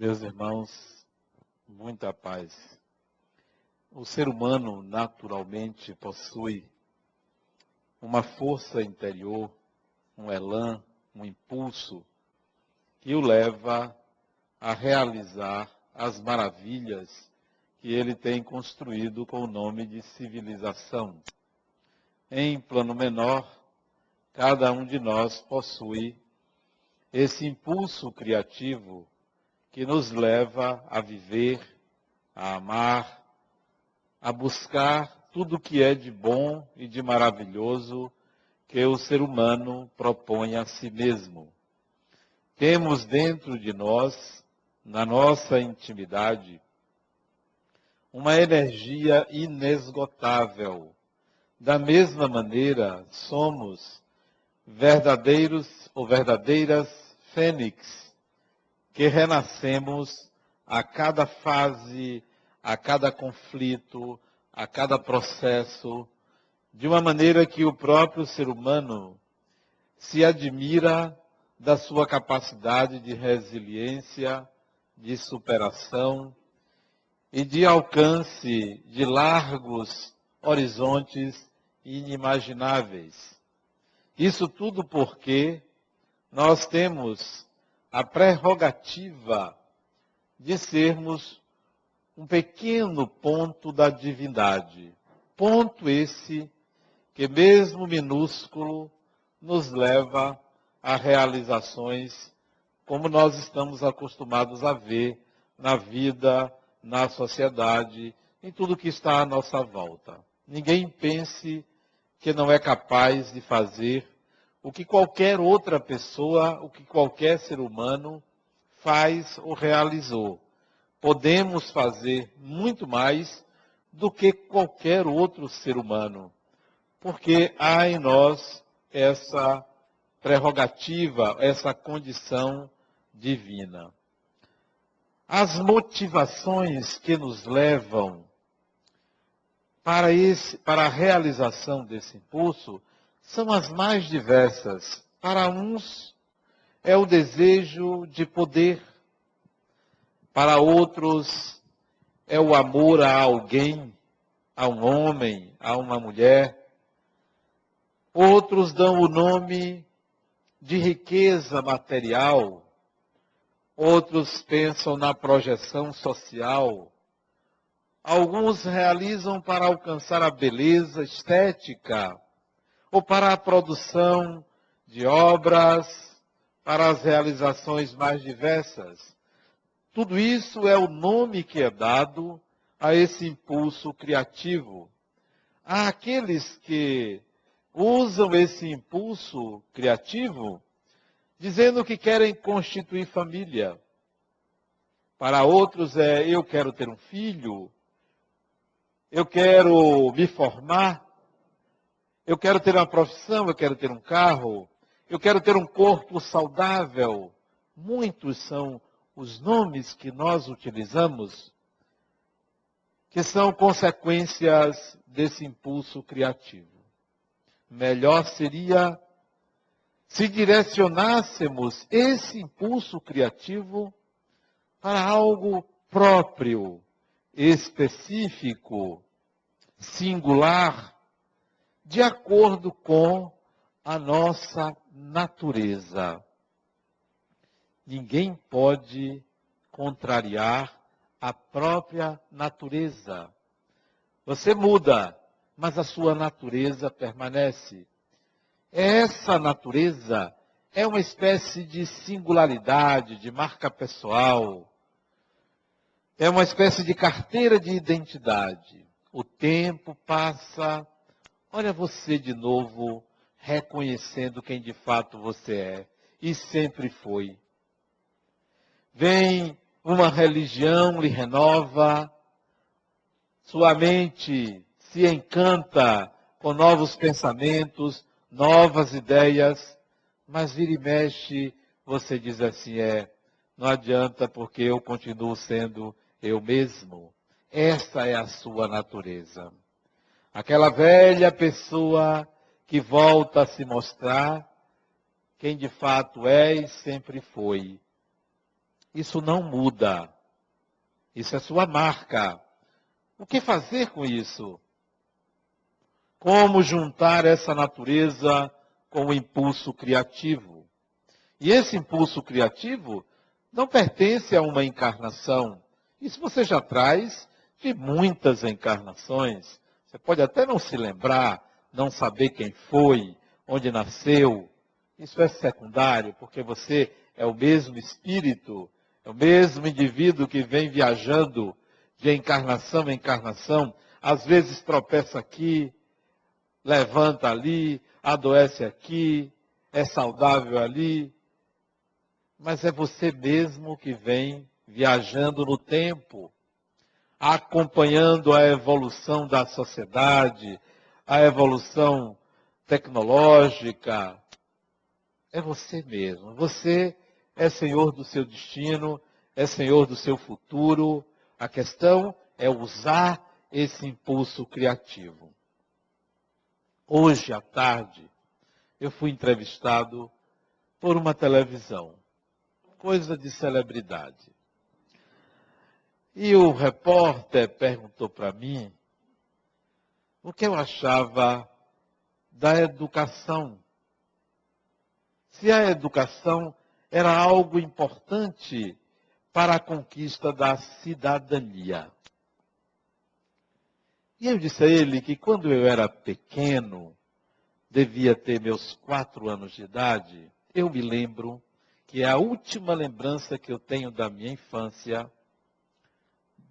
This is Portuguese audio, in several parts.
Meus irmãos, muita paz. O ser humano naturalmente possui uma força interior, um elan, um impulso que o leva a realizar as maravilhas que ele tem construído com o nome de civilização. Em plano menor, cada um de nós possui esse impulso criativo que nos leva a viver, a amar, a buscar tudo o que é de bom e de maravilhoso que o ser humano propõe a si mesmo. Temos dentro de nós, na nossa intimidade, uma energia inesgotável. Da mesma maneira, somos verdadeiros ou verdadeiras fênix que renascemos a cada fase, a cada conflito, a cada processo, de uma maneira que o próprio ser humano se admira da sua capacidade de resiliência, de superação e de alcance de largos horizontes inimagináveis. Isso tudo porque nós temos a prerrogativa de sermos um pequeno ponto da divindade. Ponto esse que, mesmo minúsculo, nos leva a realizações como nós estamos acostumados a ver na vida, na sociedade, em tudo que está à nossa volta. Ninguém pense que não é capaz de fazer o que qualquer outra pessoa, o que qualquer ser humano faz ou realizou. Podemos fazer muito mais do que qualquer outro ser humano, porque há em nós essa prerrogativa, essa condição divina. As motivações que nos levam para, esse, para a realização desse impulso são as mais diversas. Para uns é o desejo de poder, para outros é o amor a alguém, a um homem, a uma mulher. Outros dão o nome de riqueza material. Outros pensam na projeção social. Alguns realizam para alcançar a beleza estética ou para a produção de obras, para as realizações mais diversas. Tudo isso é o nome que é dado a esse impulso criativo. Há aqueles que usam esse impulso criativo dizendo que querem constituir família. Para outros é eu quero ter um filho, eu quero me formar, eu quero ter uma profissão, eu quero ter um carro, eu quero ter um corpo saudável. Muitos são os nomes que nós utilizamos que são consequências desse impulso criativo. Melhor seria se direcionássemos esse impulso criativo para algo próprio, específico, singular, de acordo com a nossa natureza. Ninguém pode contrariar a própria natureza. Você muda, mas a sua natureza permanece. Essa natureza é uma espécie de singularidade, de marca pessoal. É uma espécie de carteira de identidade. O tempo passa, Olha você de novo reconhecendo quem de fato você é e sempre foi. Vem uma religião lhe renova, sua mente se encanta com novos pensamentos, novas ideias, mas vira e mexe, você diz assim, é, não adianta porque eu continuo sendo eu mesmo. Essa é a sua natureza. Aquela velha pessoa que volta a se mostrar quem de fato é e sempre foi. Isso não muda. Isso é sua marca. O que fazer com isso? Como juntar essa natureza com o impulso criativo? E esse impulso criativo não pertence a uma encarnação. Isso você já traz de muitas encarnações. Você pode até não se lembrar, não saber quem foi, onde nasceu. Isso é secundário, porque você é o mesmo espírito, é o mesmo indivíduo que vem viajando de encarnação em encarnação, às vezes tropeça aqui, levanta ali, adoece aqui, é saudável ali, mas é você mesmo que vem viajando no tempo, acompanhando a evolução da sociedade, a evolução tecnológica. É você mesmo. Você é senhor do seu destino, é senhor do seu futuro. A questão é usar esse impulso criativo. Hoje à tarde, eu fui entrevistado por uma televisão coisa de celebridade. E o repórter perguntou para mim o que eu achava da educação. Se a educação era algo importante para a conquista da cidadania. E eu disse a ele que quando eu era pequeno, devia ter meus quatro anos de idade, eu me lembro que a última lembrança que eu tenho da minha infância,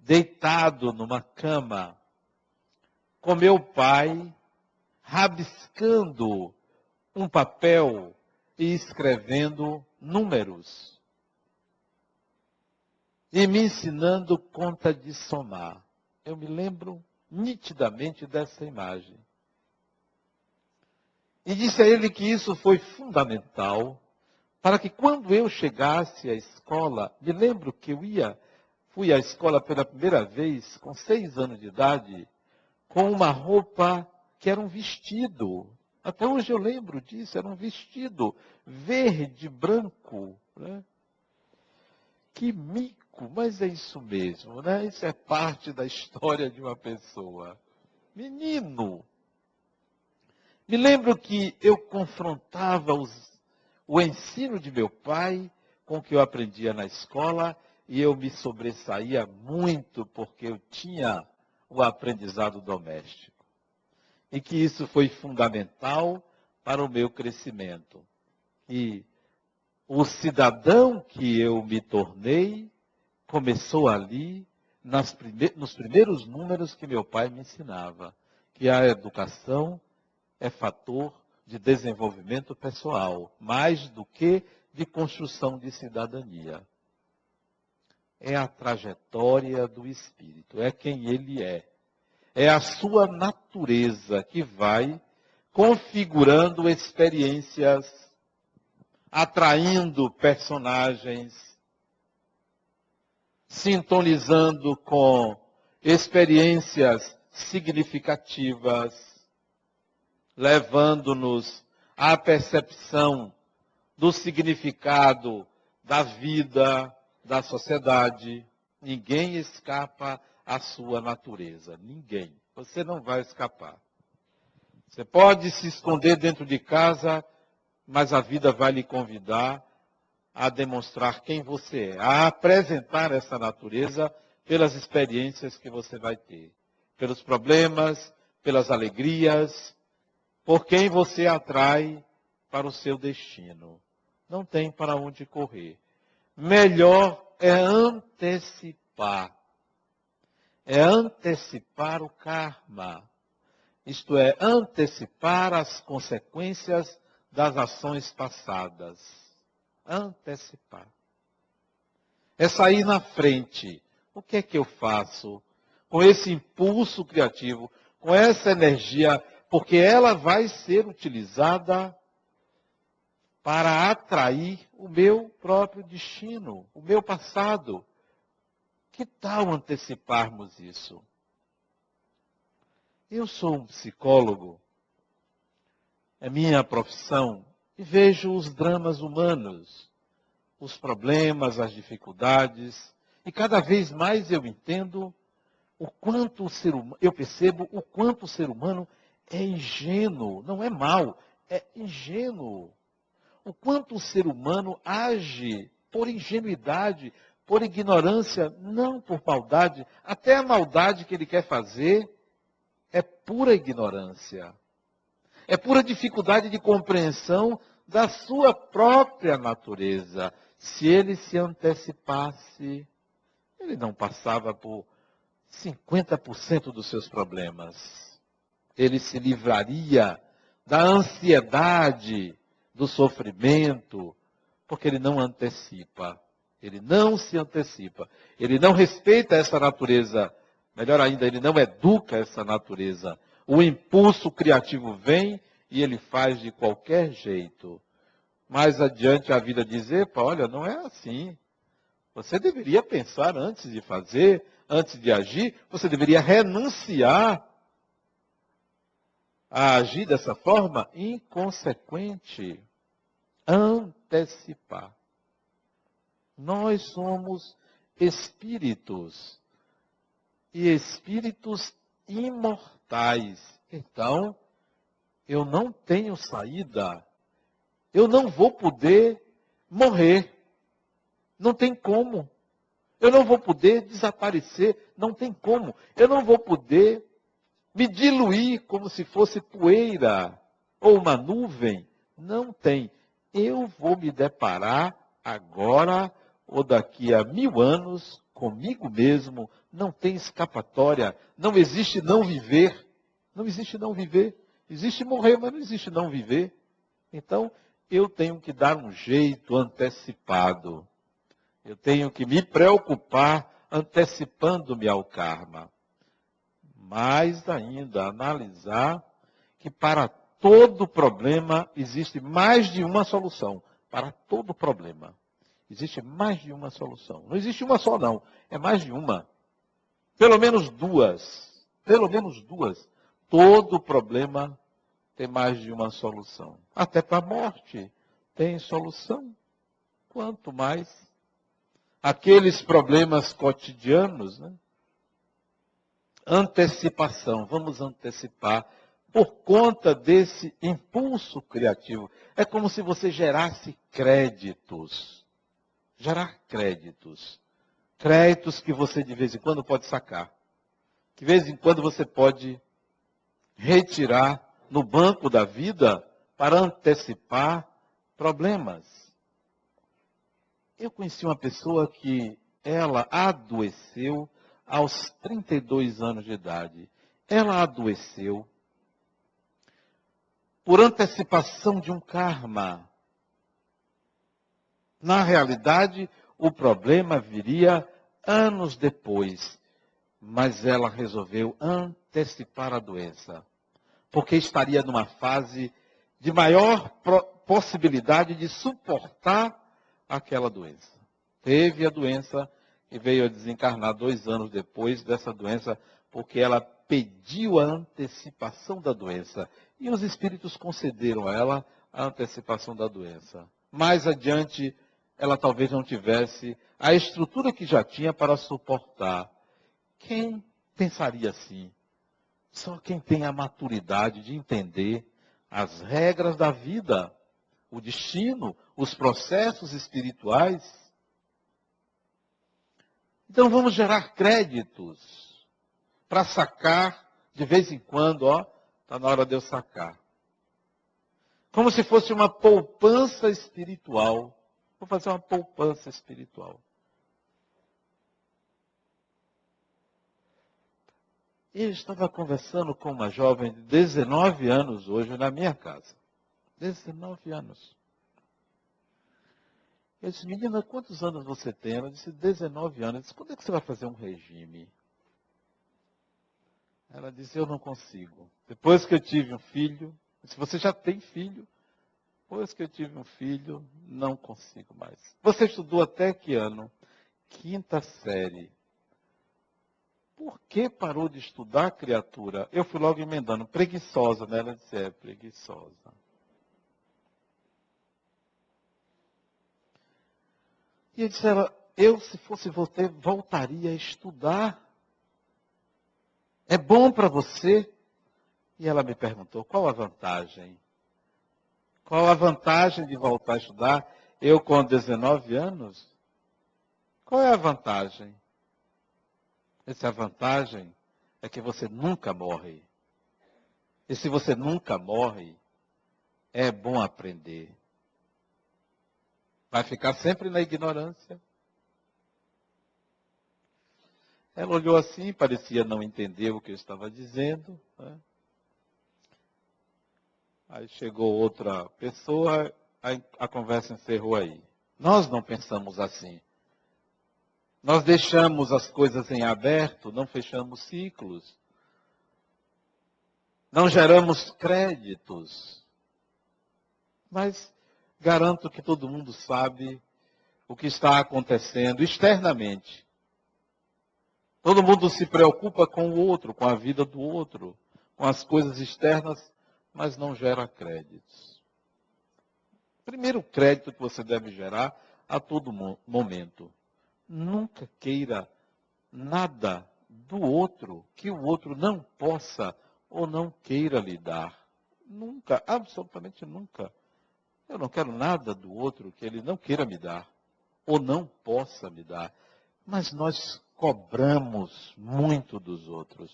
deitado numa cama, com meu pai, rabiscando um papel e escrevendo números. E me ensinando conta de somar. Eu me lembro nitidamente dessa imagem. E disse a ele que isso foi fundamental para que quando eu chegasse à escola, me lembro que eu ia, fui à escola pela primeira vez com seis anos de idade, com uma roupa que era um vestido. Até hoje eu lembro disso, era um vestido verde, branco. Né? Que mico, mas é isso mesmo, né? Isso é parte da história de uma pessoa. Menino. Me lembro que eu confrontava os o ensino de meu pai com o que eu aprendia na escola e eu me sobressaía muito porque eu tinha o aprendizado doméstico. E que isso foi fundamental para o meu crescimento. E o cidadão que eu me tornei começou ali prime nos primeiros números que meu pai me ensinava, que a educação é fator de desenvolvimento pessoal, mais do que de construção de cidadania. É a trajetória do espírito, é quem ele é. É a sua natureza que vai configurando experiências, atraindo personagens, sintonizando com experiências significativas, levando-nos à percepção do significado da vida, da sociedade. Ninguém escapa à sua natureza. Ninguém. Você não vai escapar. Você pode se esconder dentro de casa, mas a vida vai lhe convidar a demonstrar quem você é, a apresentar essa natureza pelas experiências que você vai ter, pelos problemas, pelas alegrias, por quem você atrai para o seu destino. Não tem para onde correr. Melhor é antecipar. É antecipar o karma. Isto é, antecipar as consequências das ações passadas. Antecipar. É sair na frente. O que é que eu faço com esse impulso criativo, com essa energia porque ela vai ser utilizada para atrair o meu próprio destino, o meu passado. Que tal anteciparmos isso? Eu sou um psicólogo, é minha profissão, e vejo os dramas humanos, os problemas, as dificuldades, e cada vez mais eu entendo o quanto o ser humano, eu percebo o quanto o ser humano é ingênuo, não é mal, é ingênuo. O quanto o ser humano age por ingenuidade, por ignorância, não por maldade. Até a maldade que ele quer fazer é pura ignorância. É pura dificuldade de compreensão da sua própria natureza. Se ele se antecipasse, ele não passava por 50% dos seus problemas. Ele se livraria da ansiedade, do sofrimento, porque ele não antecipa. Ele não se antecipa. Ele não respeita essa natureza. Melhor ainda, ele não educa essa natureza. O impulso criativo vem e ele faz de qualquer jeito. Mais adiante a vida diz: epa, olha, não é assim. Você deveria pensar antes de fazer, antes de agir, você deveria renunciar a agir dessa forma inconsequente. Antecipar. Nós somos espíritos e espíritos imortais. Então, eu não tenho saída. Eu não vou poder morrer. Não tem como. Eu não vou poder desaparecer. Não tem como. Eu não vou poder me diluir como se fosse poeira ou uma nuvem. Não tem. Eu vou me deparar agora ou daqui a mil anos comigo mesmo. Não tem escapatória. Não existe não viver. Não existe não viver. Existe morrer, mas não existe não viver. Então, eu tenho que dar um jeito antecipado. Eu tenho que me preocupar antecipando-me ao karma. Mais ainda, analisar que para todo problema existe mais de uma solução. Para todo problema. Existe mais de uma solução. Não existe uma só, não. É mais de uma. Pelo menos duas. Pelo menos duas. Todo problema tem mais de uma solução. Até para a morte tem solução. Quanto mais aqueles problemas cotidianos, né? Antecipação, vamos antecipar por conta desse impulso criativo. É como se você gerasse créditos. Gerar créditos. Créditos que você de vez em quando pode sacar. De vez em quando você pode retirar no banco da vida para antecipar problemas. Eu conheci uma pessoa que ela adoeceu aos 32 anos de idade. Ela adoeceu por antecipação de um karma. Na realidade, o problema viria anos depois, mas ela resolveu antecipar a doença, porque estaria numa fase de maior possibilidade de suportar aquela doença. Teve a doença e veio a desencarnar dois anos depois dessa doença, porque ela pediu a antecipação da doença. E os espíritos concederam a ela a antecipação da doença. Mais adiante, ela talvez não tivesse a estrutura que já tinha para suportar. Quem pensaria assim? Só quem tem a maturidade de entender as regras da vida, o destino, os processos espirituais. Então vamos gerar créditos para sacar de vez em quando, ó, está na hora de eu sacar. Como se fosse uma poupança espiritual Vou fazer uma poupança espiritual. Eu estava conversando com uma jovem de 19 anos hoje na minha casa. 19 anos. Eu disse, menina, quantos anos você tem? Ela disse, 19 anos. Eu disse, quando é que você vai fazer um regime? Ela disse, eu não consigo. Depois que eu tive um filho, se você já tem filho, depois que eu tive um filho, não consigo mais. Você estudou até que ano? Quinta série. Por que parou de estudar, criatura? Eu fui logo emendando, preguiçosa, né? Ela disse, é, preguiçosa. E eu disse ela, eu, se fosse você, voltaria a estudar. É bom para você? E ela me perguntou, qual a vantagem? Qual a vantagem de voltar a estudar? Eu com 19 anos? Qual é a vantagem? Essa vantagem é que você nunca morre. E se você nunca morre, é bom aprender. Vai ficar sempre na ignorância. Ela olhou assim, parecia não entender o que eu estava dizendo. Né? Aí chegou outra pessoa, a, a conversa encerrou aí. Nós não pensamos assim. Nós deixamos as coisas em aberto, não fechamos ciclos. Não geramos créditos. Mas garanto que todo mundo sabe o que está acontecendo externamente. Todo mundo se preocupa com o outro, com a vida do outro, com as coisas externas, mas não gera créditos. Primeiro crédito que você deve gerar a todo momento. Nunca queira nada do outro que o outro não possa ou não queira lhe dar. Nunca, absolutamente nunca. Eu não quero nada do outro que ele não queira me dar, ou não possa me dar. Mas nós cobramos muito dos outros.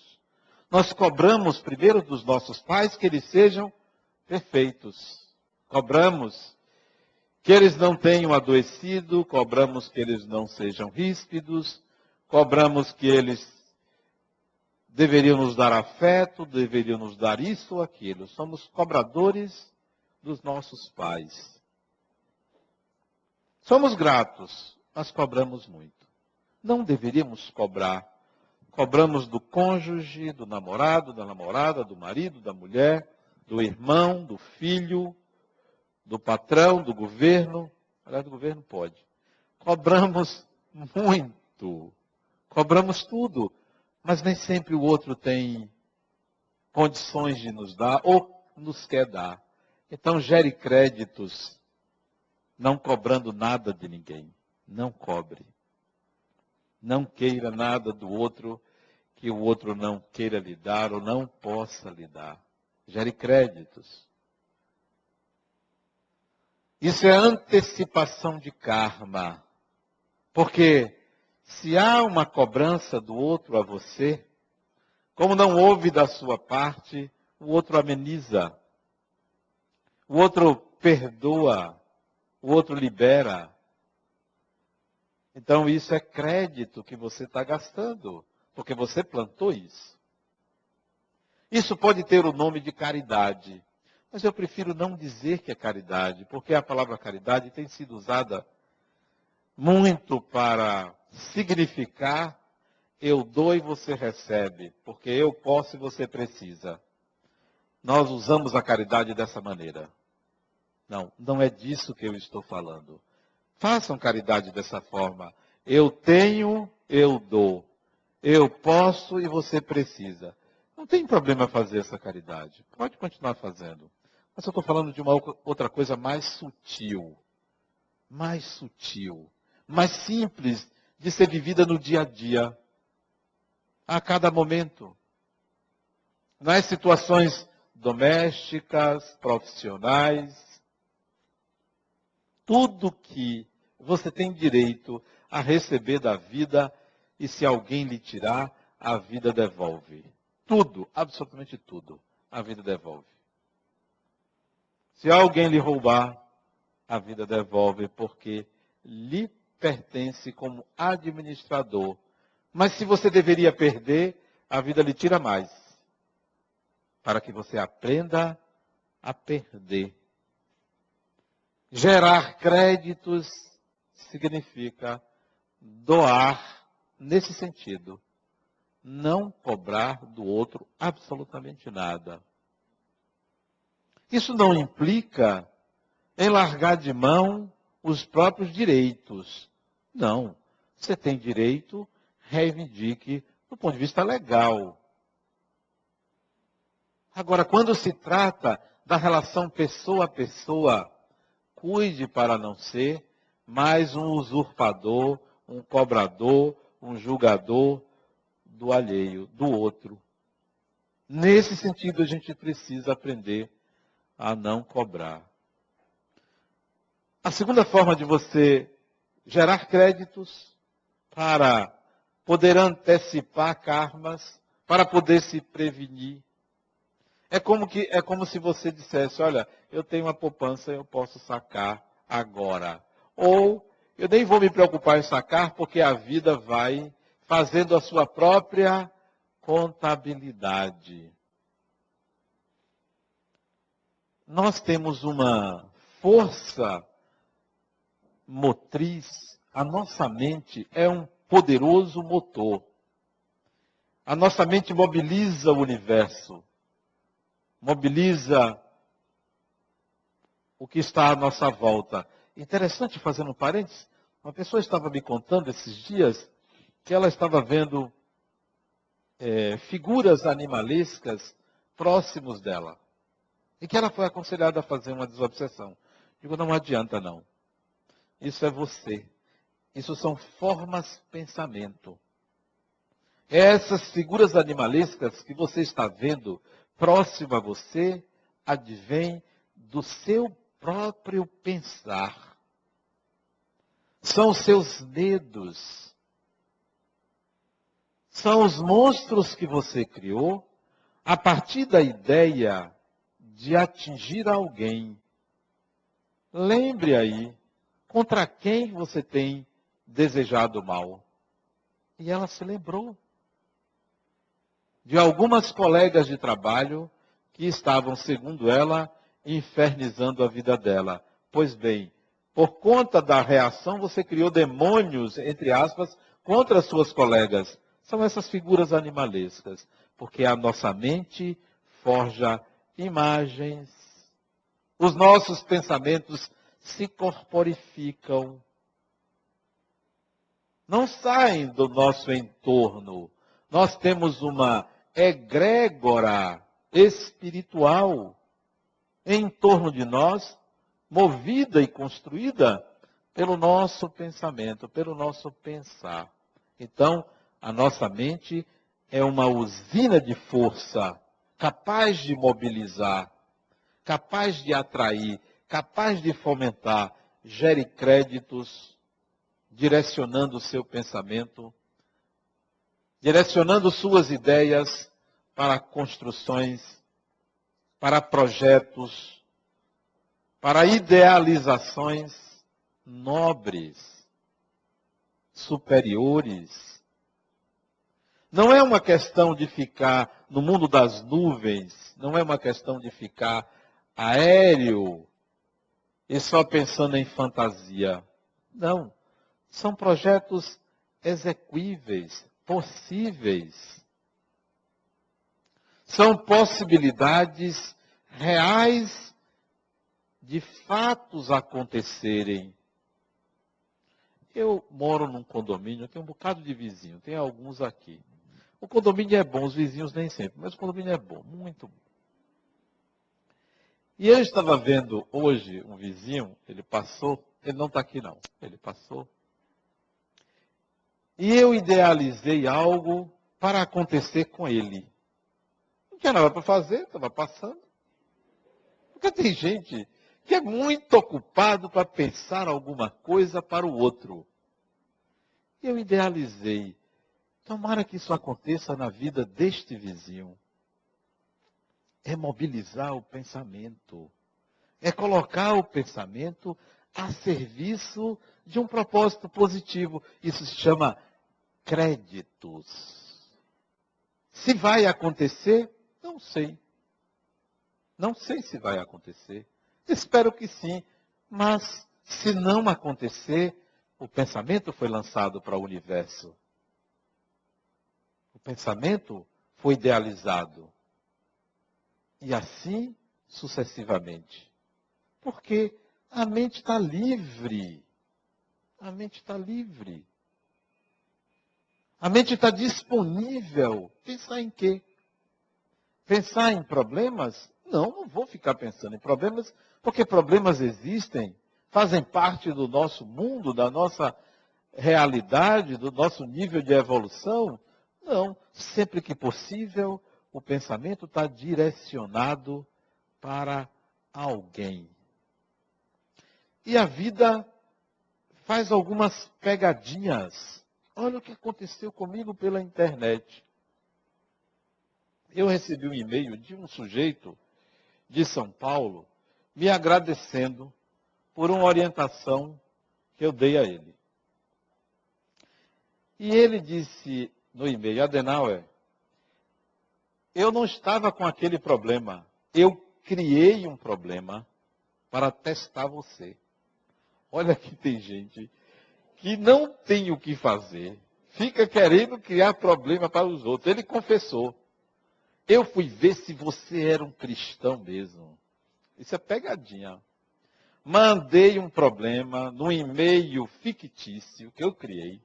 Nós cobramos primeiro dos nossos pais que eles sejam perfeitos. Cobramos que eles não tenham adoecido, cobramos que eles não sejam ríspidos, cobramos que eles deveriam nos dar afeto, deveriam nos dar isso ou aquilo. Somos cobradores dos nossos pais. Somos gratos, mas cobramos muito. Não deveríamos cobrar. Cobramos do cônjuge, do namorado, da namorada, do marido, da mulher, do irmão, do filho, do patrão, do governo. Aliás, do governo pode. Cobramos muito. Cobramos tudo. Mas nem sempre o outro tem condições de nos dar ou nos quer dar. Então gere créditos, não cobrando nada de ninguém. Não cobre. Não queira nada do outro que o outro não queira lhe dar ou não possa lhe dar. Gere créditos. Isso é antecipação de karma. Porque se há uma cobrança do outro a você, como não houve da sua parte, o outro ameniza o outro perdoa, o outro libera. Então isso é crédito que você está gastando, porque você plantou isso. Isso pode ter o nome de caridade, mas eu prefiro não dizer que é caridade, porque a palavra caridade tem sido usada muito para significar eu dou e você recebe, porque eu posso e você precisa nós usamos a caridade dessa maneira. Não, não é disso que eu estou falando. Façam caridade dessa forma. Eu tenho, eu dou. Eu posso e você precisa. Não tem problema fazer essa caridade. Pode continuar fazendo. Mas eu estou falando de uma outra coisa mais sutil. Mais sutil. Mais simples de ser vivida no dia a dia. A cada momento. Nas situações domésticas, profissionais, tudo que você tem direito a receber da vida e se alguém lhe tirar, a vida devolve. Tudo, absolutamente tudo, a vida devolve. Se alguém lhe roubar, a vida devolve porque lhe pertence como administrador. Mas se você deveria perder, a vida lhe tira mais para que você aprenda a perder. Gerar créditos significa doar nesse sentido. Não cobrar do outro absolutamente nada. Isso não implica em largar de mão os próprios direitos. Não. Você tem direito, reivindique do ponto de vista legal. Agora, quando se trata da relação pessoa a pessoa, cuide para não ser mas um usurpador, um cobrador, um julgador do alheio, do outro. Nesse sentido, a gente precisa aprender a não cobrar. A segunda forma de você gerar créditos para poder antecipar karmas, para poder se prevenir. É como, que, é como se você dissesse, olha, eu tenho uma poupança, eu posso sacar agora. Ou eu nem vou me preocupar em sacar, porque a vida vai fazendo a sua própria contabilidade. Nós temos uma força motriz, a nossa mente é um poderoso motor. A nossa mente mobiliza o universo, mobiliza o que está à nossa volta. Interessante, fazendo um parênteses, uma pessoa estava me contando esses dias que ela estava vendo é, figuras animalescas próximos dela. E que ela foi aconselhada a fazer uma desobsessão. Digo, não adianta não. Isso é você. Isso são formas pensamento. Essas figuras animalescas que você está vendo próximo a você advém do seu próprio pensar. São seus medos. São os monstros que você criou a partir da ideia de atingir alguém. Lembre aí contra quem você tem desejado mal. E ela se lembrou de algumas colegas de trabalho que estavam, segundo ela, infernizando a vida dela. Pois bem, por conta da reação, você criou demônios, entre aspas, contra as suas colegas. São essas figuras animalescas, porque a nossa mente forja imagens, os nossos pensamentos se corporificam, não saem do nosso entorno. Nós temos uma egrégora espiritual em torno de nós, movida e construída pelo nosso pensamento, pelo nosso pensar. Então, a nossa mente é uma usina de força, capaz de mobilizar, capaz de atrair, capaz de fomentar, gere créditos, direcionando o seu pensamento direcionando suas ideias para construções, para projetos, para idealizações nobres, superiores. Não é uma questão de ficar no mundo das nuvens, não é uma questão de ficar aéreo e só pensando em fantasia. Não. São projetos exequíveis, possíveis. São possibilidades reais de fatos acontecerem. Eu moro num condomínio, tem um bocado de vizinho, tem alguns aqui. O condomínio é bom, os vizinhos nem sempre, mas o condomínio é bom, muito bom. E eu estava vendo hoje um vizinho, ele passou, ele não está aqui não, ele passou e eu idealizei algo para acontecer com ele. Não tinha nada para fazer, estava passando. Porque tem gente que é muito ocupado para pensar alguma coisa para o outro. E eu idealizei. Tomara que isso aconteça na vida deste vizinho. É mobilizar o pensamento. É colocar o pensamento a serviço de um propósito positivo. Isso se chama créditos. Se vai acontecer, não sei. Não sei se vai acontecer. Espero que sim. Mas, se não acontecer, o pensamento foi lançado para o universo. O pensamento foi idealizado. E assim sucessivamente. Porque a mente está livre. A mente está livre. A mente está disponível. Pensar em quê? Pensar em problemas? Não, não vou ficar pensando em problemas, porque problemas existem. fazem parte do nosso mundo, da nossa realidade, do nosso nível de evolução? Não. Sempre que possível, o pensamento está direcionado para alguém. E a vida faz algumas pegadinhas. Olha o que aconteceu comigo pela internet. Eu recebi um e-mail de um sujeito de São Paulo me agradecendo por uma orientação que eu dei a ele. E ele disse no e-mail, Adenauer, eu não estava com aquele problema. Eu criei um problema para testar você. Olha que tem gente que não tem o que fazer, fica querendo criar problema para os outros. Ele confessou. Eu fui ver se você era um cristão mesmo. Isso é pegadinha. Mandei um problema no e-mail fictício que eu criei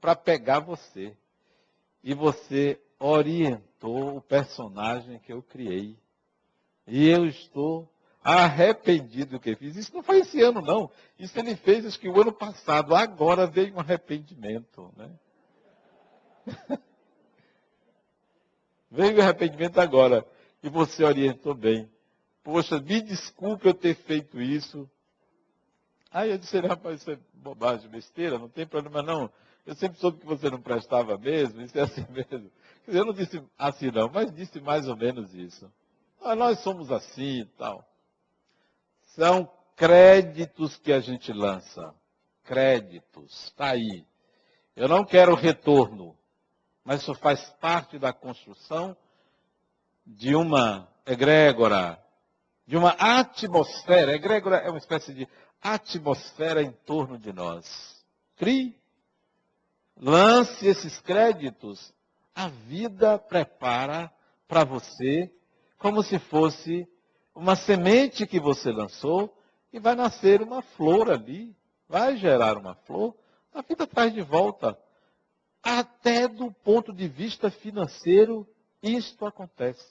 para pegar você. E você orientou o personagem que eu criei. E eu estou arrependido do que fiz. Isso não foi esse ano, não. Isso ele fez, acho que o ano passado. Agora veio um arrependimento. Né? veio o arrependimento agora. E você orientou bem. Poxa, me desculpe eu ter feito isso. Aí eu disse, rapaz, isso é bobagem, besteira, não tem problema não. Eu sempre soube que você não prestava mesmo, isso é assim mesmo. Eu não disse assim não, mas disse mais ou menos isso. Ah, nós somos assim e tal. São créditos que a gente lança. Créditos. Está aí. Eu não quero retorno, mas isso faz parte da construção de uma egrégora, de uma atmosfera. Egrégora é uma espécie de atmosfera em torno de nós. Crie, lance esses créditos. A vida prepara para você como se fosse uma semente que você lançou e vai nascer uma flor ali, vai gerar uma flor, a vida traz de volta. Até do ponto de vista financeiro, isto acontece.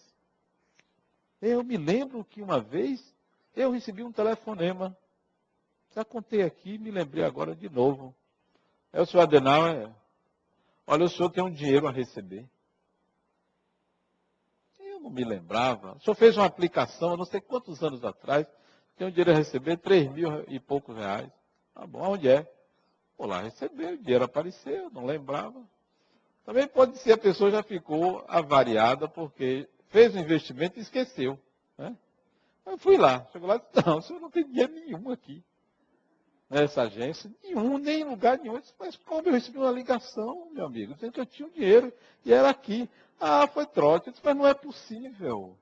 Eu me lembro que uma vez eu recebi um telefonema. Já contei aqui, me lembrei agora de novo. É o senhor Adenauer. Olha, o senhor tem um dinheiro a receber não me lembrava. O senhor fez uma aplicação, não sei quantos anos atrás, tem um dinheiro a receber 3 mil e poucos reais. Tá bom, onde é? Vou lá receber, o dinheiro apareceu, não lembrava. Também pode ser a pessoa já ficou avariada porque fez o um investimento e esqueceu. Né? Eu fui lá, chegou lá e disse, não, o senhor não tem dinheiro nenhum aqui. Nessa agência, nenhum, nem em lugar nenhum. Eu disse, mas como eu recebi uma ligação, meu amigo, dizendo que eu tinha o um dinheiro e era aqui. Ah, foi trote. Eu disse, mas não é possível.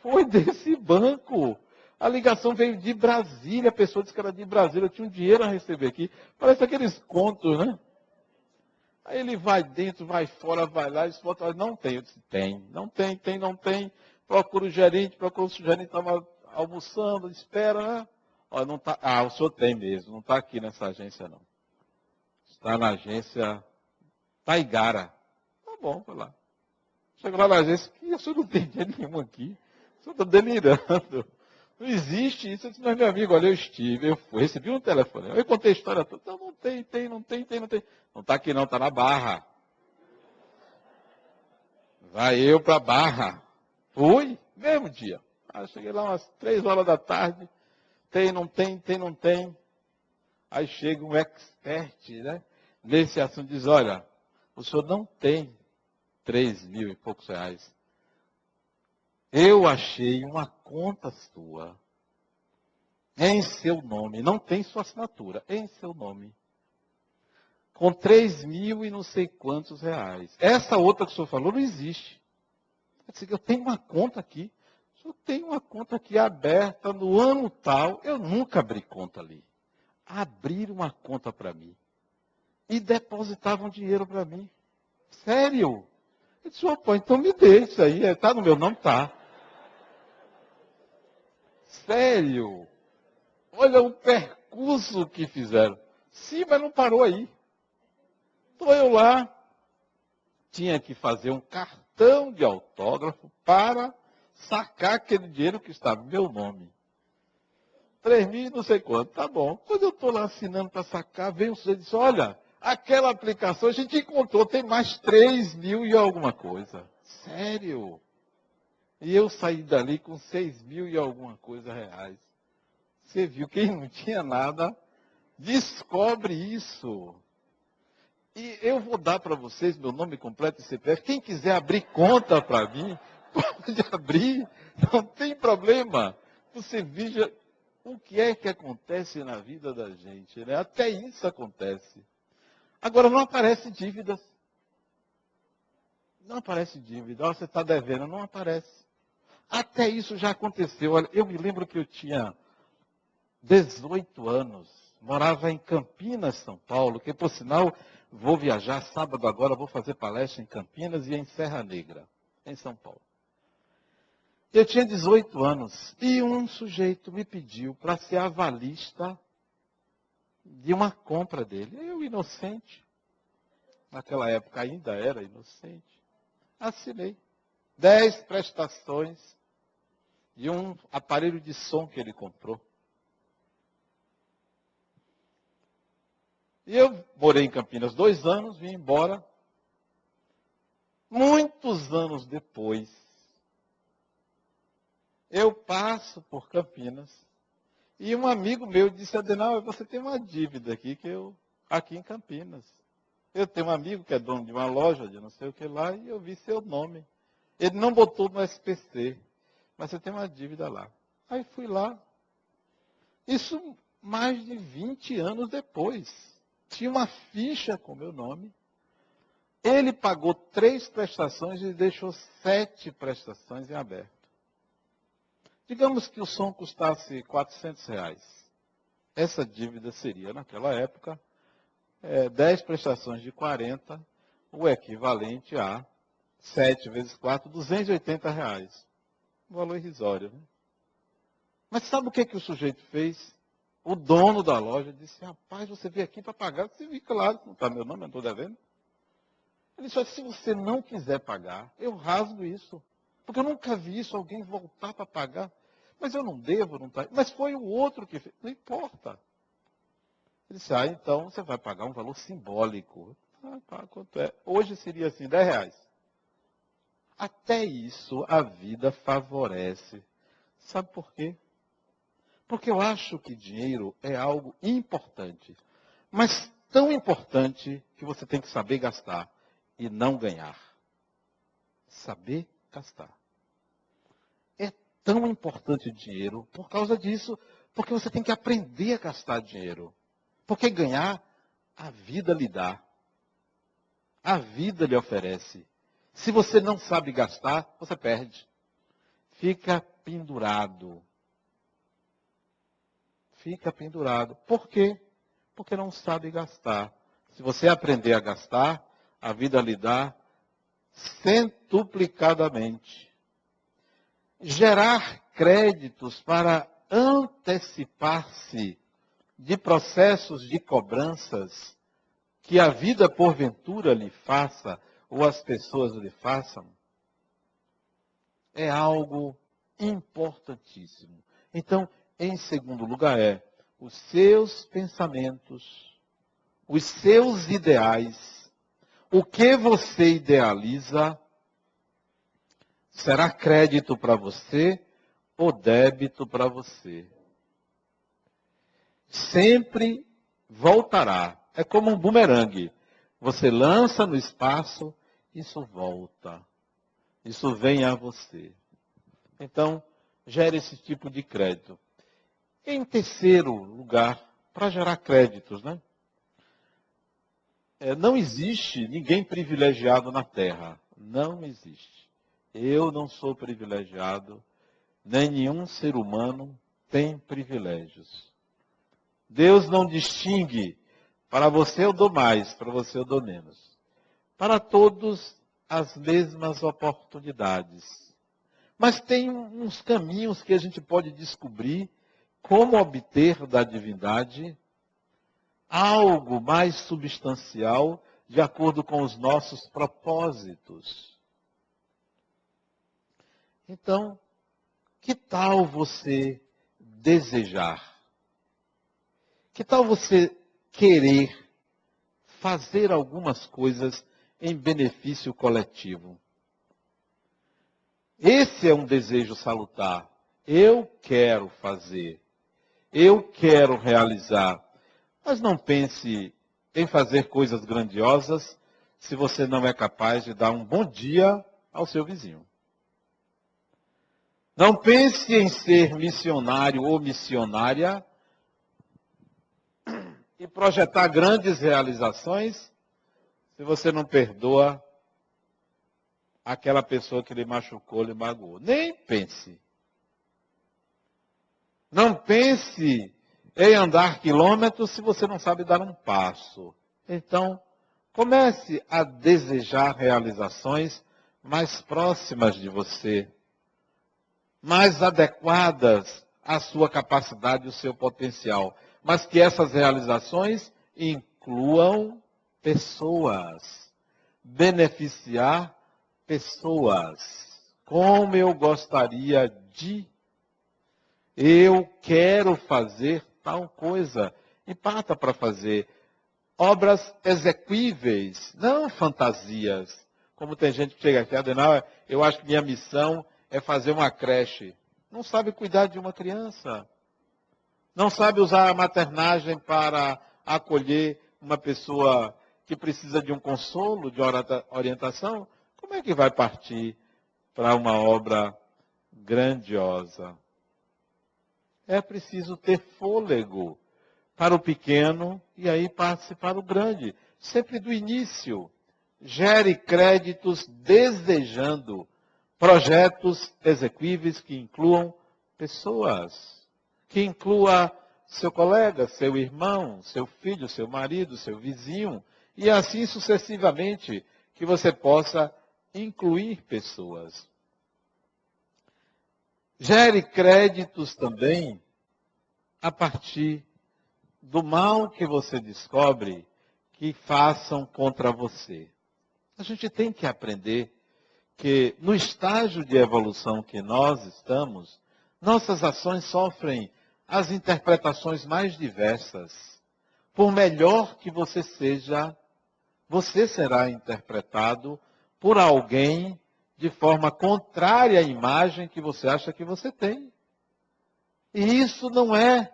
Foi desse banco. A ligação veio de Brasília, a pessoa disse que era de Brasília, eu tinha um dinheiro a receber aqui. Parece aqueles contos, né? Aí ele vai dentro, vai fora, vai lá, e volta, não tem. Eu disse, tem, não tem, tem, não tem. Procura o gerente, procura o gerente, estava almoçando, espera, né? Ó, não tá, ah, o senhor tem mesmo, não está aqui nessa agência não. Está na agência Taigara bom, foi lá. Chegou lá na agência, que o senhor não tem dinheiro nenhum aqui. O senhor está delirando. Não existe isso. Eu disse, mas meu amigo, olha, eu estive, eu fui, recebi um telefone. Eu contei a história toda. Não, não tem, tem, não tem, tem, não tem. Não está aqui não, está na barra. Vai eu para a barra. Fui, mesmo dia. Aí cheguei lá umas três horas da tarde. Tem, não tem, tem, não tem. Aí chega um expert, né? Nesse assunto diz, olha, o senhor não tem três mil e poucos reais. Eu achei uma conta sua em seu nome, não tem sua assinatura, em seu nome, com três mil e não sei quantos reais. Essa outra que o senhor falou não existe. Eu tenho uma conta aqui, senhor tem uma conta aqui aberta no ano tal, eu nunca abri conta ali. Abriram uma conta para mim e depositavam dinheiro para mim. Sério? Eu disse, opa, então me dê isso aí. Está é, no meu nome? Tá. Sério? Olha o percurso que fizeram. Sim, mas não parou aí. Estou eu lá. Tinha que fazer um cartão de autógrafo para sacar aquele dinheiro que estava no meu nome. 3 mil não sei quanto. Tá bom. Quando eu estou lá assinando para sacar, vem um sujeito e diz, olha, aquela aplicação a gente encontrou, tem mais 3 mil e alguma coisa. Sério? E eu saí dali com 6 mil e alguma coisa reais. Você viu, quem não tinha nada, descobre isso. E eu vou dar para vocês meu nome completo e CPF. Quem quiser abrir conta para mim, pode abrir, não tem problema. Você veja o que é que acontece na vida da gente. Né? Até isso acontece. Agora, não aparece dívidas. Não aparece dívida. Oh, você está devendo, não aparece. Até isso já aconteceu. Olha, eu me lembro que eu tinha 18 anos, morava em Campinas, São Paulo, que por sinal vou viajar sábado agora, vou fazer palestra em Campinas e em Serra Negra, em São Paulo. Eu tinha 18 anos e um sujeito me pediu para ser avalista de uma compra dele. Eu, inocente, naquela época ainda era inocente, assinei. Dez prestações de um aparelho de som que ele comprou. E eu morei em Campinas dois anos, vim embora. Muitos anos depois, eu passo por Campinas e um amigo meu disse, Adenal, você tem uma dívida aqui que eu aqui em Campinas. Eu tenho um amigo que é dono de uma loja de não sei o que lá e eu vi seu nome. Ele não botou no SPC, mas você tem uma dívida lá. Aí fui lá. Isso mais de 20 anos depois. Tinha uma ficha com meu nome. Ele pagou três prestações e deixou sete prestações em aberto. Digamos que o som custasse 400 reais. Essa dívida seria, naquela época, é, 10 prestações de 40, o equivalente a 7 vezes 4, 280 reais. Um valor irrisório. Né? Mas sabe o que, que o sujeito fez? O dono da loja disse, rapaz, você veio aqui para pagar, você viu, claro, não está meu nome, eu não estou devendo. Ele disse, se você não quiser pagar, eu rasgo isso. Porque eu nunca vi isso, alguém voltar para pagar. Mas eu não devo, não tá. Mas foi o outro que fez. Não importa. Ele disse, ah, então você vai pagar um valor simbólico. Ah, tá, quanto é? Hoje seria assim, 10 reais. Até isso a vida favorece. Sabe por quê? Porque eu acho que dinheiro é algo importante. Mas tão importante que você tem que saber gastar e não ganhar. Saber gastar. Tão importante o dinheiro por causa disso, porque você tem que aprender a gastar dinheiro. Porque ganhar, a vida lhe dá. A vida lhe oferece. Se você não sabe gastar, você perde. Fica pendurado. Fica pendurado. Por quê? Porque não sabe gastar. Se você aprender a gastar, a vida lhe dá centuplicadamente. Gerar créditos para antecipar-se de processos de cobranças que a vida porventura lhe faça ou as pessoas lhe façam, é algo importantíssimo. Então, em segundo lugar, é os seus pensamentos, os seus ideais, o que você idealiza, será crédito para você ou débito para você. Sempre voltará. É como um bumerangue. Você lança no espaço, isso volta. Isso vem a você. Então, gere esse tipo de crédito. Em terceiro lugar, para gerar créditos, né? É, não existe ninguém privilegiado na Terra. Não existe. Eu não sou privilegiado, nem nenhum ser humano tem privilégios. Deus não distingue para você eu dou mais, para você eu dou menos. Para todos as mesmas oportunidades. Mas tem uns caminhos que a gente pode descobrir como obter da divindade algo mais substancial de acordo com os nossos propósitos. Então, que tal você desejar? Que tal você querer fazer algumas coisas em benefício coletivo? Esse é um desejo salutar. Eu quero fazer. Eu quero realizar. Mas não pense em fazer coisas grandiosas se você não é capaz de dar um bom dia ao seu vizinho. Não pense em ser missionário ou missionária e projetar grandes realizações se você não perdoa aquela pessoa que lhe machucou, lhe magoou. Nem pense. Não pense em andar quilômetros se você não sabe dar um passo. Então, comece a desejar realizações mais próximas de você, mais adequadas à sua capacidade e ao seu potencial, mas que essas realizações incluam pessoas, beneficiar pessoas. Como eu gostaria de. Eu quero fazer tal coisa. E parta para fazer obras exequíveis, não fantasias. Como tem gente que chega aqui, Adenal, eu acho que minha missão é fazer uma creche. Não sabe cuidar de uma criança. Não sabe usar a maternagem para acolher uma pessoa que precisa de um consolo, de orientação. Como é que vai partir para uma obra grandiosa? É preciso ter fôlego para o pequeno e aí passe para o grande. Sempre do início. Gere créditos desejando projetos exequíveis que incluam pessoas, que inclua seu colega, seu irmão, seu filho, seu marido, seu vizinho, e assim sucessivamente, que você possa incluir pessoas. Gere créditos também a partir do mal que você descobre que façam contra você. A gente tem que aprender que no estágio de evolução que nós estamos, nossas ações sofrem as interpretações mais diversas. Por melhor que você seja, você será interpretado por alguém de forma contrária à imagem que você acha que você tem. E isso não é,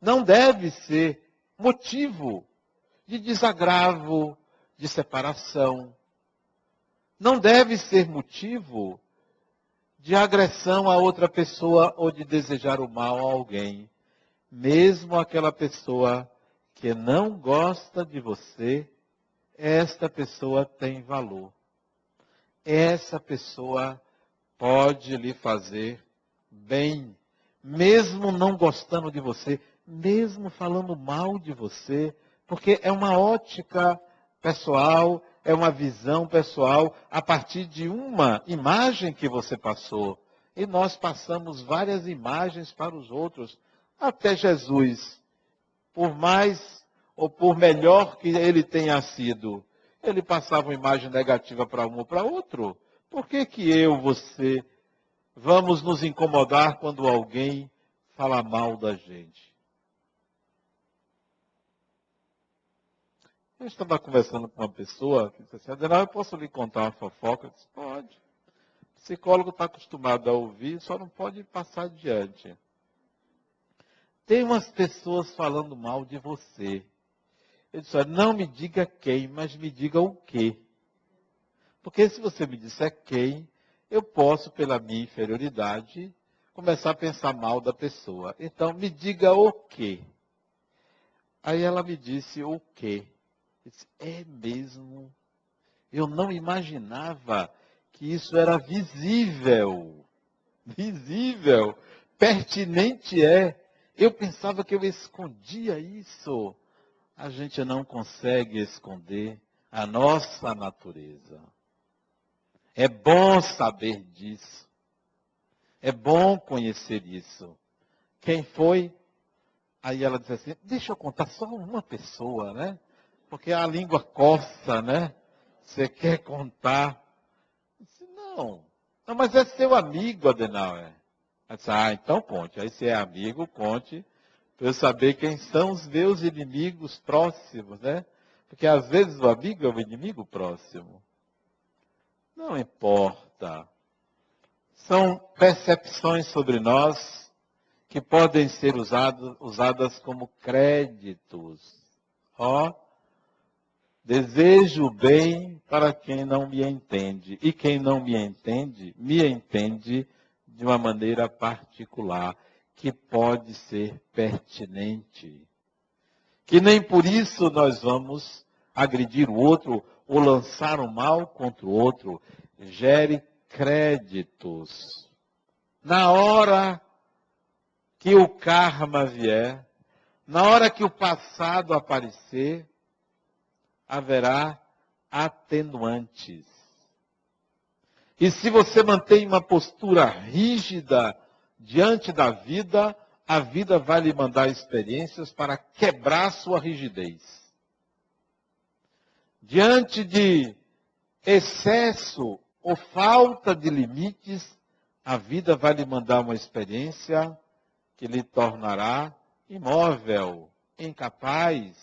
não deve ser motivo de desagravo, de separação, não deve ser motivo de agressão a outra pessoa ou de desejar o mal a alguém, mesmo aquela pessoa que não gosta de você, esta pessoa tem valor. Essa pessoa pode lhe fazer bem, mesmo não gostando de você, mesmo falando mal de você, porque é uma ótica pessoal, é uma visão pessoal a partir de uma imagem que você passou. E nós passamos várias imagens para os outros. Até Jesus, por mais ou por melhor que ele tenha sido, ele passava uma imagem negativa para um ou para outro. Por que, que eu, você, vamos nos incomodar quando alguém fala mal da gente? Eu estava conversando com uma pessoa que disse assim, Adenal, eu posso lhe contar uma fofoca? Eu disse, pode. O psicólogo está acostumado a ouvir, só não pode passar adiante. Tem umas pessoas falando mal de você. Eu disse, não me diga quem, mas me diga o quê. Porque se você me disser quem, eu posso, pela minha inferioridade, começar a pensar mal da pessoa. Então, me diga o quê. Aí ela me disse o quê. Disse, é mesmo? Eu não imaginava que isso era visível. Visível. Pertinente é. Eu pensava que eu escondia isso. A gente não consegue esconder a nossa natureza. É bom saber disso. É bom conhecer isso. Quem foi? Aí ela disse assim: deixa eu contar só uma pessoa, né? Porque a língua coça, né? Você quer contar? Disse, não. Não, mas é seu amigo, Adenauer. Ah, então conte. Aí se é amigo, conte para eu saber quem são os meus inimigos próximos, né? Porque às vezes o amigo é o inimigo próximo. Não importa. São percepções sobre nós que podem ser usadas, usadas como créditos. Ó, desejo bem para quem não me entende. E quem não me entende, me entende de uma maneira particular que pode ser pertinente. Que nem por isso nós vamos agredir o outro ou lançar o mal contra o outro. Gere créditos. Na hora que o karma vier, na hora que o passado aparecer, haverá atenuantes. E se você mantém uma postura rígida diante da vida, a vida vai lhe mandar experiências para quebrar sua rigidez. Diante de excesso ou falta de limites, a vida vai lhe mandar uma experiência que lhe tornará imóvel, incapaz.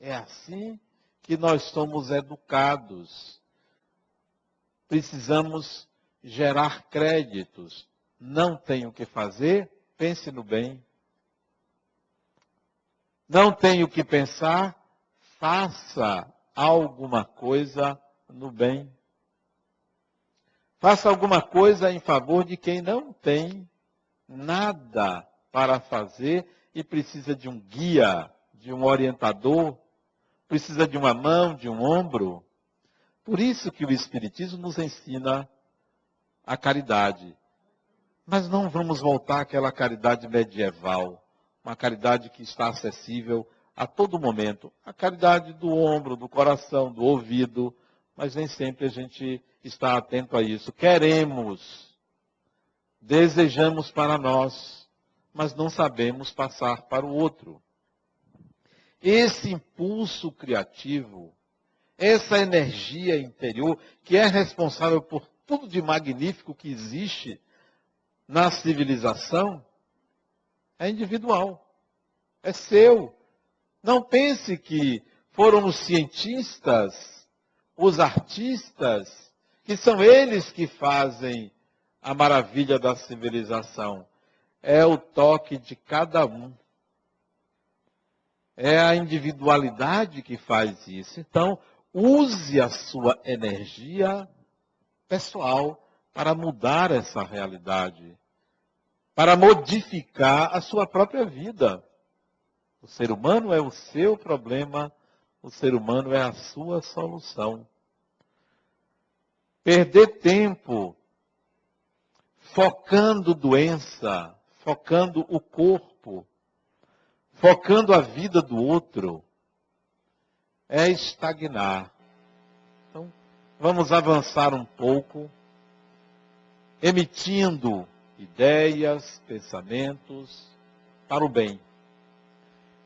É assim que nós somos educados precisamos gerar créditos. Não tem o que fazer, pense no bem. Não tem o que pensar, faça alguma coisa no bem. Faça alguma coisa em favor de quem não tem nada para fazer e precisa de um guia, de um orientador, precisa de uma mão, de um ombro. Por isso que o Espiritismo nos ensina a caridade. Mas não vamos voltar àquela caridade medieval, uma caridade que está acessível a todo momento. A caridade do ombro, do coração, do ouvido, mas nem sempre a gente está atento a isso. Queremos, desejamos para nós, mas não sabemos passar para o outro. Esse impulso criativo essa energia interior que é responsável por tudo de magnífico que existe na civilização, é individual. É seu. Não pense que foram os cientistas, os artistas, que são eles que fazem a maravilha da civilização. É o toque de cada um. É a individualidade que faz isso. Então, use a sua energia pessoal para mudar essa realidade, para modificar a sua própria vida. O ser humano é o seu problema, o ser humano é a sua solução. Perder tempo focando doença, focando o corpo, focando a vida do outro, é estagnar. Então, vamos avançar um pouco, emitindo ideias, pensamentos para o bem.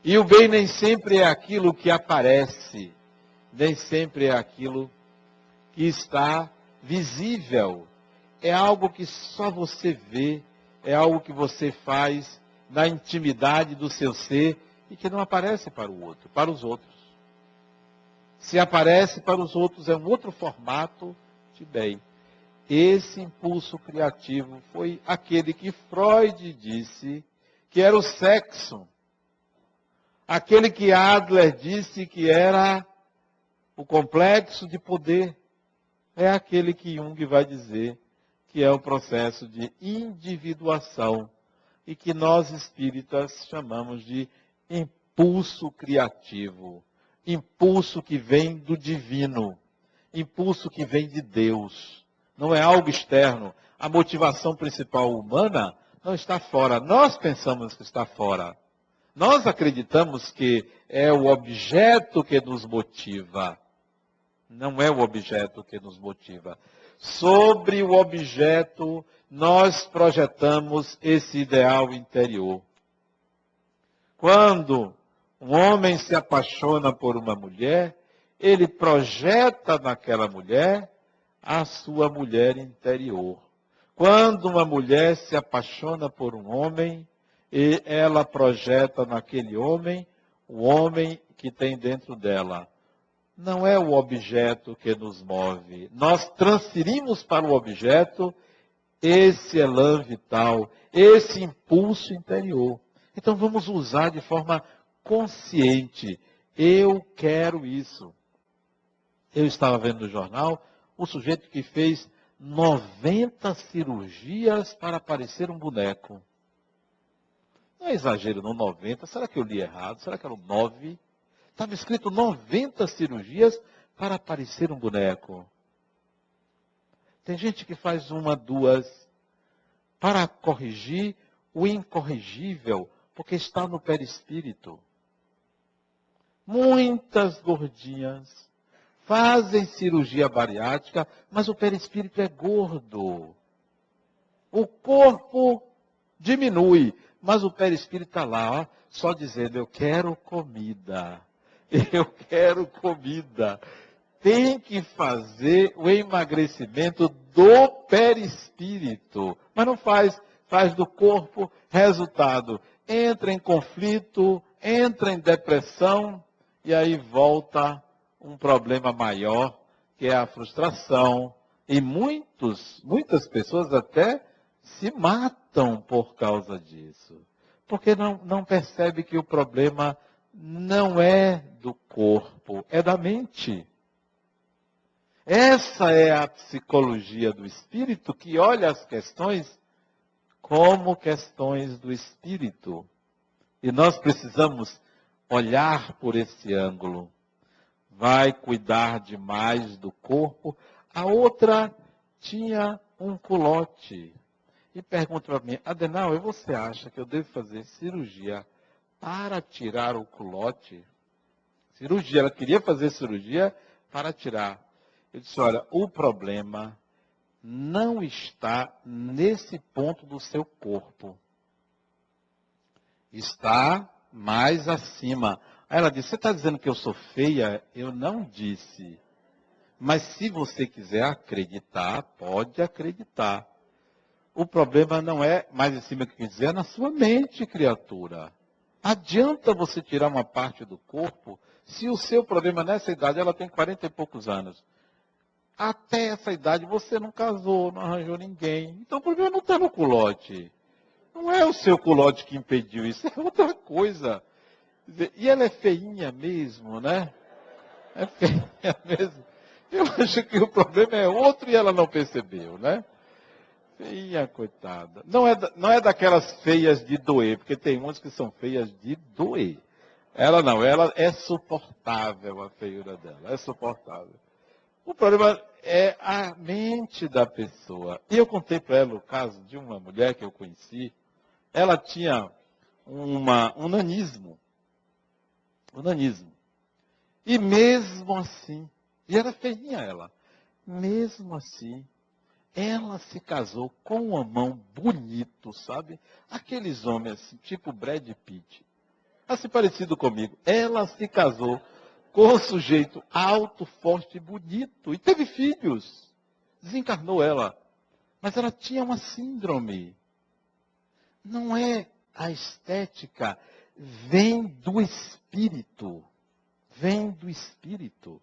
E o bem nem sempre é aquilo que aparece, nem sempre é aquilo que está visível. É algo que só você vê, é algo que você faz na intimidade do seu ser e que não aparece para o outro, para os outros. Se aparece para os outros é um outro formato de bem. Esse impulso criativo foi aquele que Freud disse que era o sexo. Aquele que Adler disse que era o complexo de poder. É aquele que Jung vai dizer que é o processo de individuação e que nós espíritas chamamos de impulso criativo impulso que vem do divino, impulso que vem de Deus. Não é algo externo. A motivação principal humana não está fora. Nós pensamos que está fora. Nós acreditamos que é o objeto que nos motiva. Não é o objeto que nos motiva. Sobre o objeto, nós projetamos esse ideal interior. Quando um homem se apaixona por uma mulher, ele projeta naquela mulher a sua mulher interior. Quando uma mulher se apaixona por um homem ela projeta naquele homem o homem que tem dentro dela. Não é o objeto que nos move. Nós transferimos para o objeto esse elan vital, esse impulso interior. Então vamos usar de forma consciente. Eu quero isso. Eu estava vendo no jornal o sujeito que fez 90 cirurgias para parecer um boneco. Não é exagero, não 90. Será que eu li errado? Será que eram 9? Estava escrito 90 cirurgias para parecer um boneco. Tem gente que faz uma, duas, para corrigir o incorrigível, porque está no perispírito. Muitas gordinhas fazem cirurgia bariátrica, mas o perispírito é gordo. O corpo diminui, mas o perispírito está lá, ó, só dizendo: Eu quero comida. Eu quero comida. Tem que fazer o emagrecimento do perispírito. Mas não faz, faz do corpo. Resultado: entra em conflito, entra em depressão e aí volta um problema maior, que é a frustração. E muitos, muitas pessoas até se matam por causa disso. Porque não, não percebe que o problema não é do corpo, é da mente. Essa é a psicologia do espírito que olha as questões como questões do espírito. E nós precisamos olhar por esse ângulo. Vai cuidar demais do corpo. A outra tinha um culote e pergunta para mim, Adenal, você acha que eu devo fazer cirurgia para tirar o culote? Cirurgia, ela queria fazer cirurgia para tirar. Eu disse, olha, o problema não está nesse ponto do seu corpo. Está mais acima. Aí ela disse, você está dizendo que eu sou feia? Eu não disse. Mas se você quiser acreditar, pode acreditar. O problema não é mais em cima que dizer, é na sua mente, criatura. Adianta você tirar uma parte do corpo se o seu problema nessa idade, ela tem 40 e poucos anos. Até essa idade você não casou, não arranjou ninguém. Então o problema não está no culote. Não é o seu culote que impediu isso, é outra coisa. E ela é feinha mesmo, né? É feinha mesmo. Eu acho que o problema é outro e ela não percebeu, né? Feia, coitada. Não é, não é daquelas feias de doer, porque tem umas que são feias de doer. Ela não, ela é suportável a feiura dela, é suportável. O problema é a mente da pessoa. E eu contei para ela o caso de uma mulher que eu conheci. Ela tinha uma, um nanismo. Um nanismo. E mesmo assim, e era feinha ela, mesmo assim, ela se casou com um homão bonito, sabe? Aqueles homens assim, tipo Brad Pitt. Assim parecido comigo. Ela se casou com um sujeito alto, forte e bonito. E teve filhos. Desencarnou ela. Mas ela tinha uma síndrome. Não é a estética. Vem do espírito. Vem do espírito.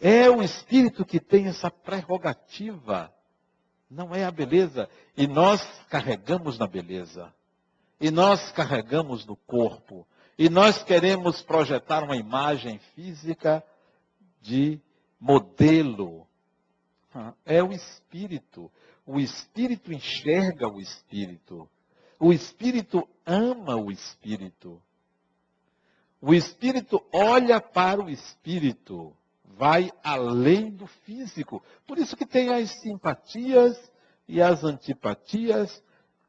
É o espírito que tem essa prerrogativa não é a beleza. E nós carregamos na beleza. E nós carregamos no corpo. E nós queremos projetar uma imagem física de modelo. É o espírito. O espírito enxerga o espírito. O espírito ama o espírito. O espírito olha para o espírito vai além do físico. Por isso que tem as simpatias e as antipatias,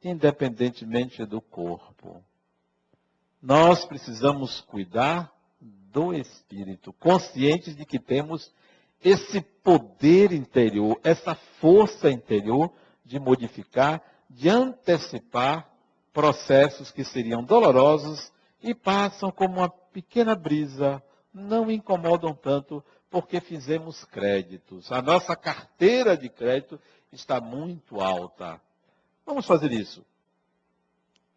independentemente do corpo. Nós precisamos cuidar do espírito, conscientes de que temos esse poder interior, essa força interior de modificar, de antecipar processos que seriam dolorosos e passam como uma pequena brisa, não incomodam tanto, porque fizemos créditos. A nossa carteira de crédito está muito alta. Vamos fazer isso.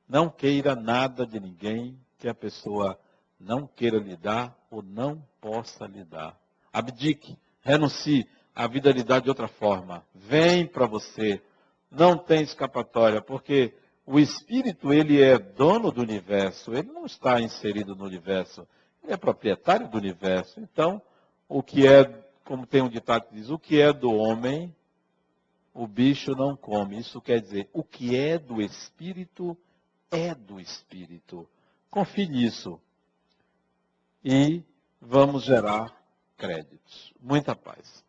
Não queira nada de ninguém que a pessoa não queira lhe dar ou não possa lhe dar. Abdique, renuncie, a vida lhe dá de outra forma. Vem para você. Não tem escapatória, porque o espírito ele é dono do universo, ele não está inserido no universo, ele é proprietário do universo. Então, o que é, como tem um ditado que diz, o que é do homem, o bicho não come. Isso quer dizer, o que é do espírito é do espírito. Confie nisso. E vamos gerar créditos. Muita paz.